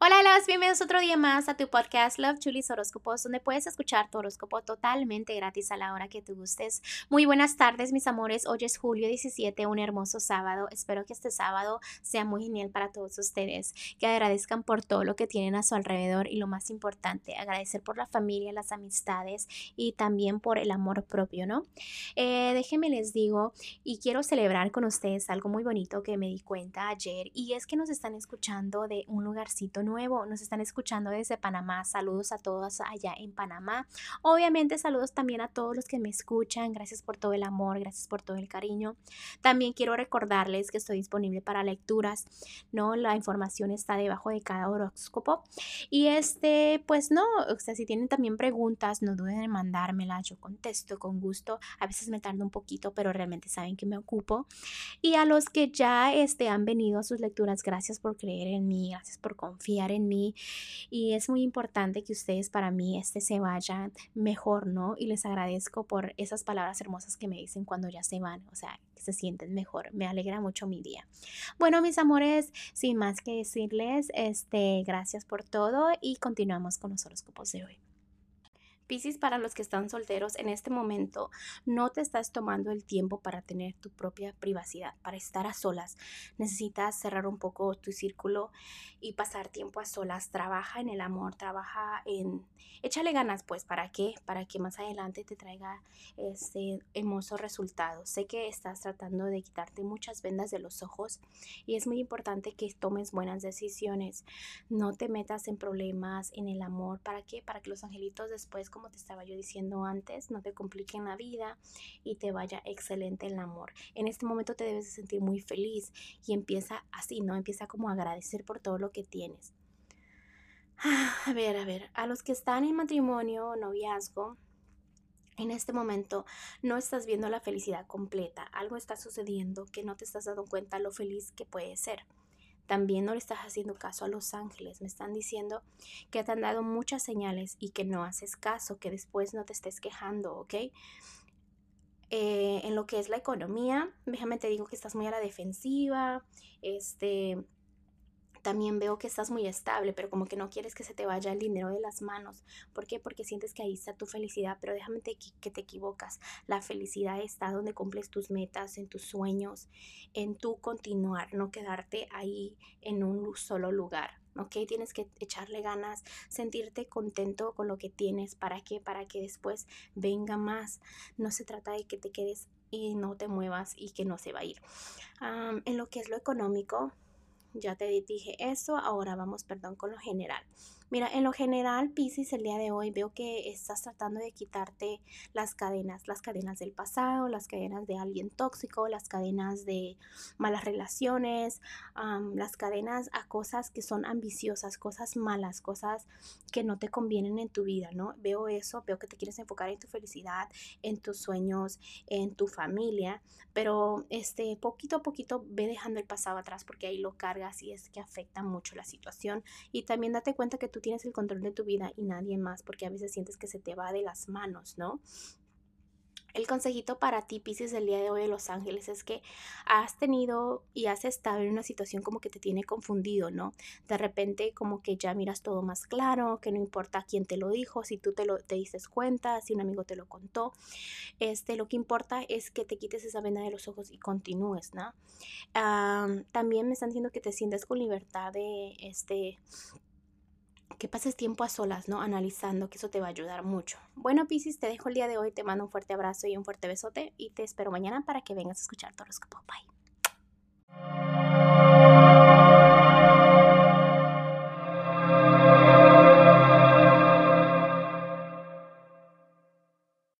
Hola, los bienvenidos otro día más a tu podcast Love Chulis Horóscopos, donde puedes escuchar tu horóscopo totalmente gratis a la hora que tú gustes. Muy buenas tardes, mis amores. Hoy es julio 17, un hermoso sábado. Espero que este sábado sea muy genial para todos ustedes, que agradezcan por todo lo que tienen a su alrededor y lo más importante, agradecer por la familia, las amistades y también por el amor propio, ¿no? Eh, déjenme les digo y quiero celebrar con ustedes algo muy bonito que me di cuenta ayer y es que nos están escuchando de un lugarcito nuevo, nos están escuchando desde Panamá. Saludos a todos allá en Panamá. Obviamente saludos también a todos los que me escuchan. Gracias por todo el amor, gracias por todo el cariño. También quiero recordarles que estoy disponible para lecturas, ¿no? La información está debajo de cada horóscopo. Y este, pues no, o sea, si tienen también preguntas, no duden en mandármela, yo contesto con gusto. A veces me tardo un poquito, pero realmente saben que me ocupo. Y a los que ya este, han venido a sus lecturas, gracias por creer en mí, gracias por confiar en mí y es muy importante que ustedes para mí este se vayan mejor, ¿no? Y les agradezco por esas palabras hermosas que me dicen cuando ya se van, o sea, que se sienten mejor. Me alegra mucho mi día. Bueno, mis amores, sin más que decirles, este, gracias por todo y continuamos con los horóscopos de hoy. Piscis, para los que están solteros, en este momento no te estás tomando el tiempo para tener tu propia privacidad, para estar a solas. Necesitas cerrar un poco tu círculo y pasar tiempo a solas. Trabaja en el amor, trabaja en... Échale ganas, pues, ¿para qué? Para que más adelante te traiga ese hermoso resultado. Sé que estás tratando de quitarte muchas vendas de los ojos y es muy importante que tomes buenas decisiones. No te metas en problemas en el amor. ¿Para qué? Para que los angelitos después como te estaba yo diciendo antes, no te compliquen la vida y te vaya excelente el amor. En este momento te debes de sentir muy feliz y empieza así, ¿no? Empieza como a agradecer por todo lo que tienes. A ver, a ver, a los que están en matrimonio o noviazgo, en este momento no estás viendo la felicidad completa. Algo está sucediendo que no te estás dando cuenta lo feliz que puede ser también no le estás haciendo caso a los ángeles. Me están diciendo que te han dado muchas señales y que no haces caso, que después no te estés quejando, ¿ok? Eh, en lo que es la economía, déjame te digo que estás muy a la defensiva, este, también veo que estás muy estable, pero como que no quieres que se te vaya el dinero de las manos. ¿Por qué? Porque sientes que ahí está tu felicidad, pero déjame que te equivocas. La felicidad está donde cumples tus metas, en tus sueños, en tu continuar, no quedarte ahí en un solo lugar. ¿ok? Tienes que echarle ganas, sentirte contento con lo que tienes. ¿Para qué? Para que después venga más. No se trata de que te quedes y no te muevas y que no se va a ir. en lo que es lo económico, ya te dije eso, ahora vamos, perdón, con lo general. Mira, en lo general, Pisces, el día de hoy veo que estás tratando de quitarte las cadenas, las cadenas del pasado, las cadenas de alguien tóxico, las cadenas de malas relaciones, las cadenas a cosas que son ambiciosas, cosas malas, cosas que no te convienen en tu vida, ¿no? Veo eso, veo que te quieres enfocar en tu felicidad, en tus sueños, en tu familia, pero este poquito a poquito ve dejando el pasado atrás porque ahí lo cargas y es que afecta mucho la situación y también date cuenta que tu tienes el control de tu vida y nadie más, porque a veces sientes que se te va de las manos, ¿no? El consejito para ti, Pisces, el día de hoy de Los Ángeles es que has tenido y has estado en una situación como que te tiene confundido, ¿no? De repente como que ya miras todo más claro, que no importa quién te lo dijo, si tú te lo te dices cuenta, si un amigo te lo contó. Este, lo que importa es que te quites esa venda de los ojos y continúes, ¿no? también me están diciendo que te sientes con libertad de este que pases tiempo a solas, ¿no? Analizando, que eso te va a ayudar mucho. Bueno, Piscis, te dejo el día de hoy, te mando un fuerte abrazo y un fuerte besote y te espero mañana para que vengas a escuchar tu horóscopo. Bye.